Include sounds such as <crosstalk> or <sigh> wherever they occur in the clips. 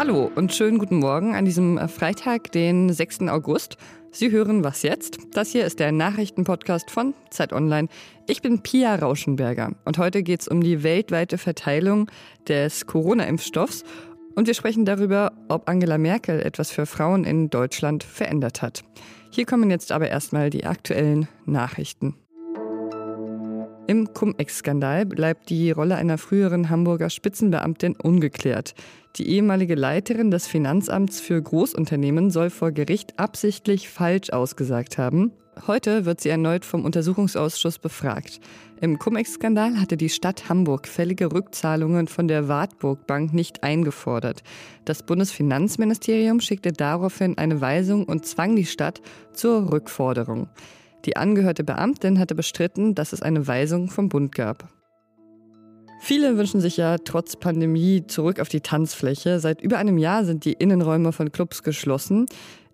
Hallo und schönen guten Morgen an diesem Freitag, den 6. August. Sie hören Was jetzt? Das hier ist der Nachrichtenpodcast von Zeit Online. Ich bin Pia Rauschenberger und heute geht es um die weltweite Verteilung des Corona-Impfstoffs und wir sprechen darüber, ob Angela Merkel etwas für Frauen in Deutschland verändert hat. Hier kommen jetzt aber erstmal die aktuellen Nachrichten. Im Cum-Ex-Skandal bleibt die Rolle einer früheren Hamburger Spitzenbeamtin ungeklärt. Die ehemalige Leiterin des Finanzamts für Großunternehmen soll vor Gericht absichtlich falsch ausgesagt haben. Heute wird sie erneut vom Untersuchungsausschuss befragt. Im Cum-Ex-Skandal hatte die Stadt Hamburg fällige Rückzahlungen von der Wartburg Bank nicht eingefordert. Das Bundesfinanzministerium schickte daraufhin eine Weisung und zwang die Stadt zur Rückforderung. Die angehörte Beamtin hatte bestritten, dass es eine Weisung vom Bund gab. Viele wünschen sich ja trotz Pandemie zurück auf die Tanzfläche. Seit über einem Jahr sind die Innenräume von Clubs geschlossen.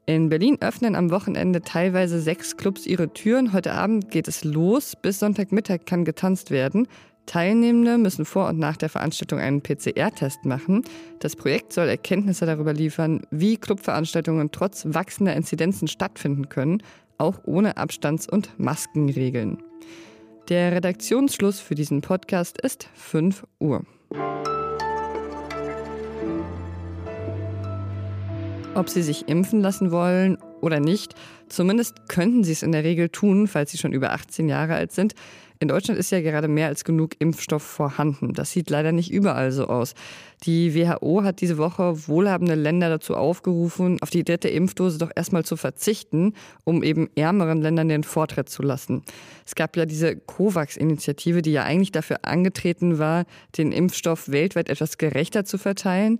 In Berlin öffnen am Wochenende teilweise sechs Clubs ihre Türen. Heute Abend geht es los. Bis Sonntagmittag kann getanzt werden. Teilnehmende müssen vor und nach der Veranstaltung einen PCR-Test machen. Das Projekt soll Erkenntnisse darüber liefern, wie Clubveranstaltungen trotz wachsender Inzidenzen stattfinden können auch ohne Abstands- und Maskenregeln. Der Redaktionsschluss für diesen Podcast ist 5 Uhr. Ob Sie sich impfen lassen wollen oder nicht, zumindest könnten Sie es in der Regel tun, falls Sie schon über 18 Jahre alt sind. In Deutschland ist ja gerade mehr als genug Impfstoff vorhanden. Das sieht leider nicht überall so aus. Die WHO hat diese Woche wohlhabende Länder dazu aufgerufen, auf die dritte Impfdose doch erstmal zu verzichten, um eben ärmeren Ländern den Vortritt zu lassen. Es gab ja diese COVAX-Initiative, die ja eigentlich dafür angetreten war, den Impfstoff weltweit etwas gerechter zu verteilen.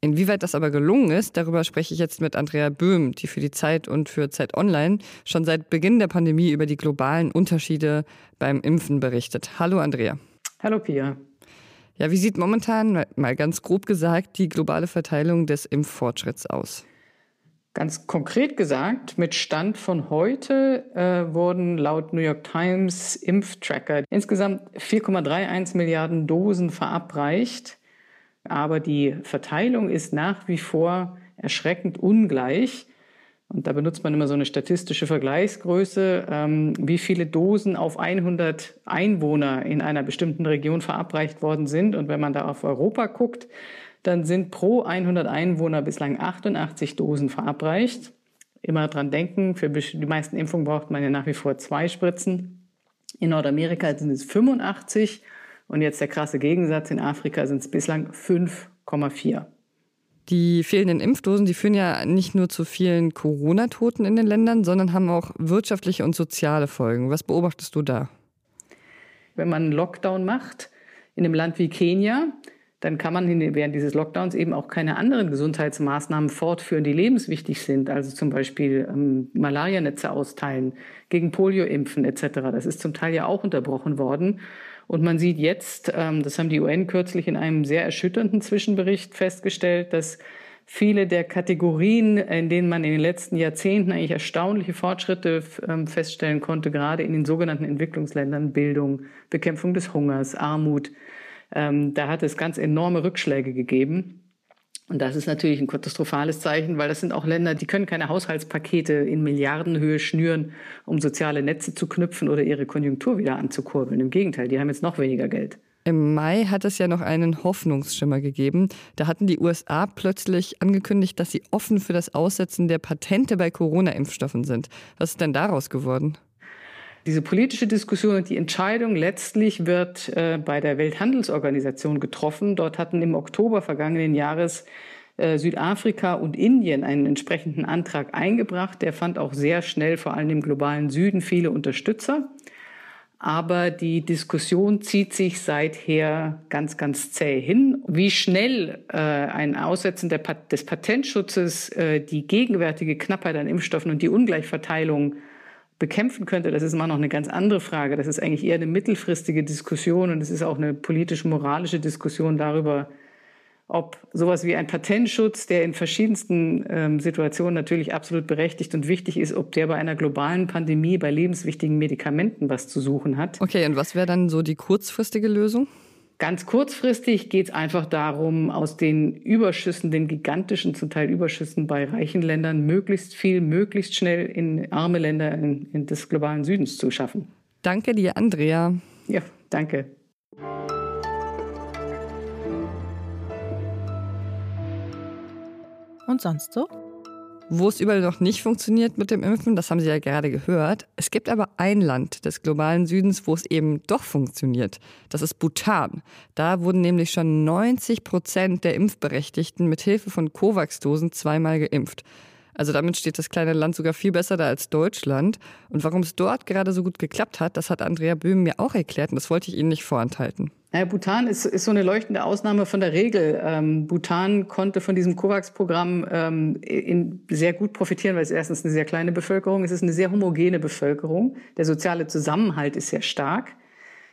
Inwieweit das aber gelungen ist, darüber spreche ich jetzt mit Andrea Böhm, die für die Zeit und für Zeit Online schon seit Beginn der Pandemie über die globalen Unterschiede beim Impfen berichtet. Hallo Andrea. Hallo Pia. Ja, wie sieht momentan, mal ganz grob gesagt, die globale Verteilung des Impffortschritts aus? Ganz konkret gesagt, mit Stand von heute äh, wurden laut New York Times Impftracker insgesamt 4,31 Milliarden Dosen verabreicht aber die Verteilung ist nach wie vor erschreckend ungleich. Und da benutzt man immer so eine statistische Vergleichsgröße, ähm, wie viele Dosen auf 100 Einwohner in einer bestimmten Region verabreicht worden sind. Und wenn man da auf Europa guckt, dann sind pro 100 Einwohner bislang 88 Dosen verabreicht. Immer dran denken, für die meisten Impfungen braucht man ja nach wie vor zwei Spritzen. In Nordamerika sind es 85 und jetzt der krasse Gegensatz, in Afrika sind es bislang 5,4. Die fehlenden Impfdosen, die führen ja nicht nur zu vielen Corona-Toten in den Ländern, sondern haben auch wirtschaftliche und soziale Folgen. Was beobachtest du da? Wenn man einen Lockdown macht in einem Land wie Kenia, dann kann man während dieses Lockdowns eben auch keine anderen Gesundheitsmaßnahmen fortführen, die lebenswichtig sind. Also zum Beispiel ähm, Malarianetze austeilen, gegen Polio impfen etc. Das ist zum Teil ja auch unterbrochen worden. Und man sieht jetzt, ähm, das haben die UN kürzlich in einem sehr erschütternden Zwischenbericht festgestellt, dass viele der Kategorien, in denen man in den letzten Jahrzehnten eigentlich erstaunliche Fortschritte ähm, feststellen konnte, gerade in den sogenannten Entwicklungsländern, Bildung, Bekämpfung des Hungers, Armut, ähm, da hat es ganz enorme Rückschläge gegeben. Und das ist natürlich ein katastrophales Zeichen, weil das sind auch Länder, die können keine Haushaltspakete in Milliardenhöhe schnüren, um soziale Netze zu knüpfen oder ihre Konjunktur wieder anzukurbeln. Im Gegenteil, die haben jetzt noch weniger Geld. Im Mai hat es ja noch einen Hoffnungsschimmer gegeben. Da hatten die USA plötzlich angekündigt, dass sie offen für das Aussetzen der Patente bei Corona-Impfstoffen sind. Was ist denn daraus geworden? Diese politische Diskussion und die Entscheidung letztlich wird äh, bei der Welthandelsorganisation getroffen. Dort hatten im Oktober vergangenen Jahres äh, Südafrika und Indien einen entsprechenden Antrag eingebracht. Der fand auch sehr schnell, vor allem im globalen Süden, viele Unterstützer. Aber die Diskussion zieht sich seither ganz, ganz zäh hin. Wie schnell äh, ein Aussetzen der, des Patentschutzes äh, die gegenwärtige Knappheit an Impfstoffen und die Ungleichverteilung bekämpfen könnte, das ist immer noch eine ganz andere Frage. Das ist eigentlich eher eine mittelfristige Diskussion und es ist auch eine politisch-moralische Diskussion darüber, ob sowas wie ein Patentschutz, der in verschiedensten ähm, Situationen natürlich absolut berechtigt und wichtig ist, ob der bei einer globalen Pandemie, bei lebenswichtigen Medikamenten was zu suchen hat. Okay, und was wäre dann so die kurzfristige Lösung? Ganz kurzfristig geht es einfach darum, aus den Überschüssen, den gigantischen zum Teil Überschüssen bei reichen Ländern, möglichst viel, möglichst schnell in arme Länder in, in des globalen Südens zu schaffen. Danke dir, Andrea. Ja, danke. Und sonst so? Wo es überall noch nicht funktioniert mit dem Impfen, das haben Sie ja gerade gehört. Es gibt aber ein Land des globalen Südens, wo es eben doch funktioniert. Das ist Bhutan. Da wurden nämlich schon 90 Prozent der Impfberechtigten mit Hilfe von Covax-Dosen zweimal geimpft. Also damit steht das kleine Land sogar viel besser da als Deutschland. Und warum es dort gerade so gut geklappt hat, das hat Andrea Böhm mir auch erklärt und das wollte ich Ihnen nicht vorenthalten. Ja, Bhutan ist, ist so eine leuchtende Ausnahme von der Regel. Ähm, Bhutan konnte von diesem COVAX-Programm ähm, sehr gut profitieren, weil es erstens eine sehr kleine Bevölkerung ist, es ist eine sehr homogene Bevölkerung. Der soziale Zusammenhalt ist sehr stark.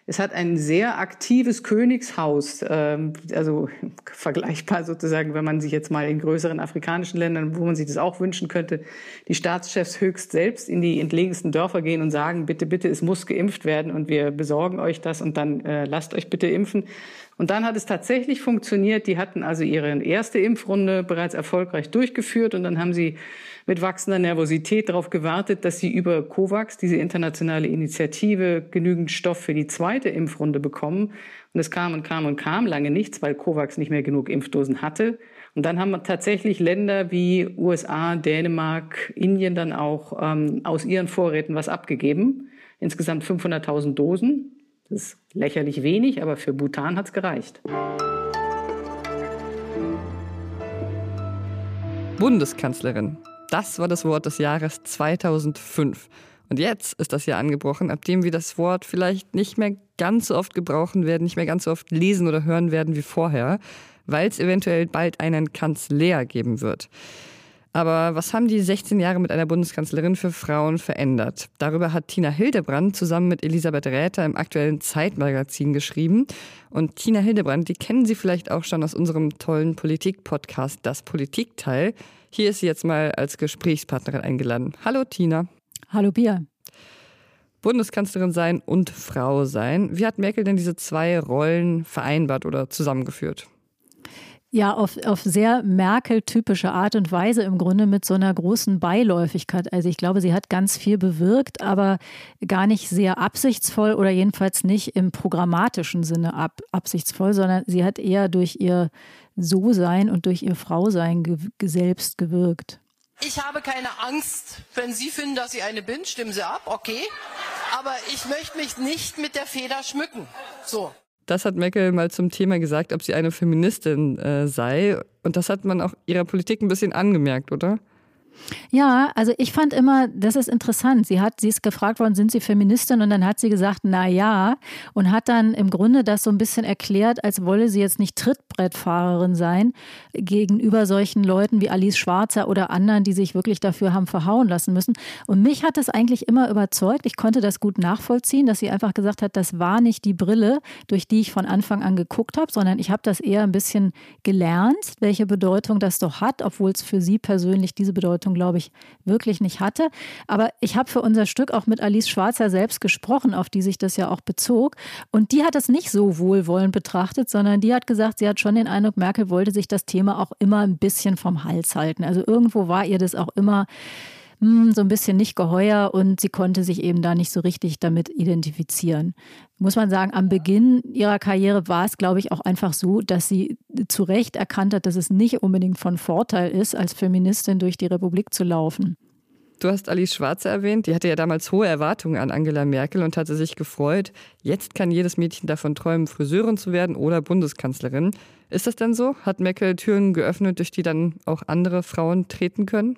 Es hat ein sehr aktives Königshaus, ähm, also <laughs> vergleichbar sozusagen, wenn man sich jetzt mal in größeren afrikanischen Ländern, wo man sich das auch wünschen könnte, die Staatschefs höchst selbst in die entlegensten Dörfer gehen und sagen, bitte, bitte, es muss geimpft werden und wir besorgen euch das und dann äh, lasst euch bitte impfen. Und dann hat es tatsächlich funktioniert. Die hatten also ihre erste Impfrunde bereits erfolgreich durchgeführt und dann haben sie mit wachsender Nervosität darauf gewartet, dass sie über COVAX, diese internationale Initiative, genügend Stoff für die zweite Impfrunde bekommen. Und es kam und kam und kam lange nichts, weil COVAX nicht mehr genug Impfdosen hatte. Und dann haben tatsächlich Länder wie USA, Dänemark, Indien dann auch ähm, aus ihren Vorräten was abgegeben. Insgesamt 500.000 Dosen. Das ist lächerlich wenig, aber für Bhutan hat es gereicht. Bundeskanzlerin. Das war das Wort des Jahres 2005. Und jetzt ist das Jahr angebrochen, ab dem wir das Wort vielleicht nicht mehr ganz so oft gebrauchen werden, nicht mehr ganz so oft lesen oder hören werden wie vorher, weil es eventuell bald einen Kanzler geben wird. Aber was haben die 16 Jahre mit einer Bundeskanzlerin für Frauen verändert? Darüber hat Tina Hildebrand zusammen mit Elisabeth Räther im aktuellen Zeitmagazin geschrieben. Und Tina Hildebrand, die kennen Sie vielleicht auch schon aus unserem tollen Politik-Podcast Das Politikteil. Hier ist sie jetzt mal als Gesprächspartnerin eingeladen. Hallo Tina. Hallo Bia. Bundeskanzlerin sein und Frau sein. Wie hat Merkel denn diese zwei Rollen vereinbart oder zusammengeführt? Ja, auf, auf sehr Merkel-typische Art und Weise im Grunde mit so einer großen Beiläufigkeit. Also ich glaube, sie hat ganz viel bewirkt, aber gar nicht sehr absichtsvoll oder jedenfalls nicht im programmatischen Sinne ab, absichtsvoll, sondern sie hat eher durch ihr So-Sein und durch ihr Frausein ge selbst gewirkt. Ich habe keine Angst. Wenn Sie finden, dass ich eine bin, stimmen Sie ab, okay. Aber ich möchte mich nicht mit der Feder schmücken. So. Das hat Merkel mal zum Thema gesagt, ob sie eine Feministin äh, sei. Und das hat man auch ihrer Politik ein bisschen angemerkt, oder? Ja, also ich fand immer, das ist interessant. Sie hat, sie ist gefragt worden, sind Sie Feministin? Und dann hat sie gesagt, na ja, und hat dann im Grunde das so ein bisschen erklärt, als wolle sie jetzt nicht Trittbrettfahrerin sein gegenüber solchen Leuten wie Alice Schwarzer oder anderen, die sich wirklich dafür haben verhauen lassen müssen. Und mich hat das eigentlich immer überzeugt. Ich konnte das gut nachvollziehen, dass sie einfach gesagt hat, das war nicht die Brille, durch die ich von Anfang an geguckt habe, sondern ich habe das eher ein bisschen gelernt, welche Bedeutung das doch hat, obwohl es für sie persönlich diese Bedeutung Bedeutung, glaube ich, wirklich nicht hatte. Aber ich habe für unser Stück auch mit Alice Schwarzer selbst gesprochen, auf die sich das ja auch bezog. Und die hat es nicht so wohlwollend betrachtet, sondern die hat gesagt, sie hat schon den Eindruck, Merkel wollte sich das Thema auch immer ein bisschen vom Hals halten. Also irgendwo war ihr das auch immer hm, so ein bisschen nicht geheuer und sie konnte sich eben da nicht so richtig damit identifizieren. Muss man sagen, am Beginn ihrer Karriere war es, glaube ich, auch einfach so, dass sie zu Recht erkannt hat, dass es nicht unbedingt von Vorteil ist, als Feministin durch die Republik zu laufen. Du hast Alice Schwarze erwähnt, die hatte ja damals hohe Erwartungen an Angela Merkel und hatte sich gefreut. Jetzt kann jedes Mädchen davon träumen, Friseurin zu werden oder Bundeskanzlerin. Ist das denn so? Hat Merkel Türen geöffnet, durch die dann auch andere Frauen treten können?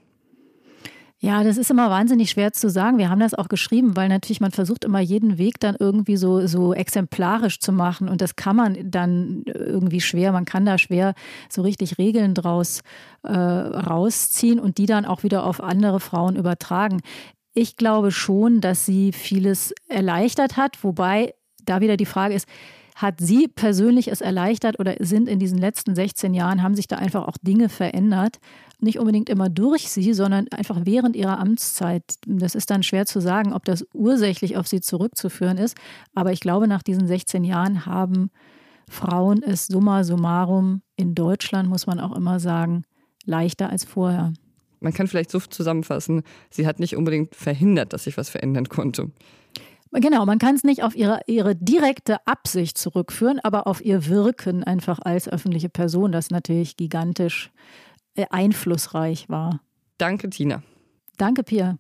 Ja, das ist immer wahnsinnig schwer zu sagen. Wir haben das auch geschrieben, weil natürlich man versucht immer jeden Weg dann irgendwie so, so exemplarisch zu machen. Und das kann man dann irgendwie schwer. Man kann da schwer so richtig Regeln draus äh, rausziehen und die dann auch wieder auf andere Frauen übertragen. Ich glaube schon, dass sie vieles erleichtert hat, wobei da wieder die Frage ist, hat sie persönlich es erleichtert oder sind in diesen letzten 16 Jahren, haben sich da einfach auch Dinge verändert? Nicht unbedingt immer durch sie, sondern einfach während ihrer Amtszeit. Das ist dann schwer zu sagen, ob das ursächlich auf sie zurückzuführen ist. Aber ich glaube, nach diesen 16 Jahren haben Frauen ist summa summarum in Deutschland, muss man auch immer sagen, leichter als vorher. Man kann vielleicht so zusammenfassen, sie hat nicht unbedingt verhindert, dass sich was verändern konnte. Genau, man kann es nicht auf ihre, ihre direkte Absicht zurückführen, aber auf ihr Wirken einfach als öffentliche Person, das natürlich gigantisch einflussreich war. Danke, Tina. Danke, Pia.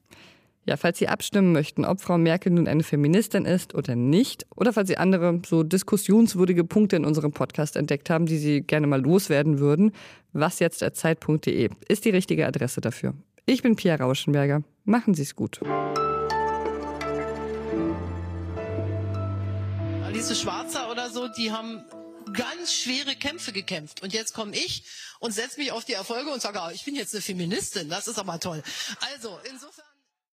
Ja, falls Sie abstimmen möchten, ob Frau Merkel nun eine Feministin ist oder nicht, oder falls Sie andere so diskussionswürdige Punkte in unserem Podcast entdeckt haben, die Sie gerne mal loswerden würden, wasjetzt.zeit.de ist die richtige Adresse dafür. Ich bin Pia Rauschenberger. Machen Sie es gut. Alice Schwarzer oder so, die haben ganz schwere Kämpfe gekämpft. Und jetzt komme ich und setze mich auf die Erfolge und sage, ah, ich bin jetzt eine Feministin. Das ist aber toll. Also, insofern.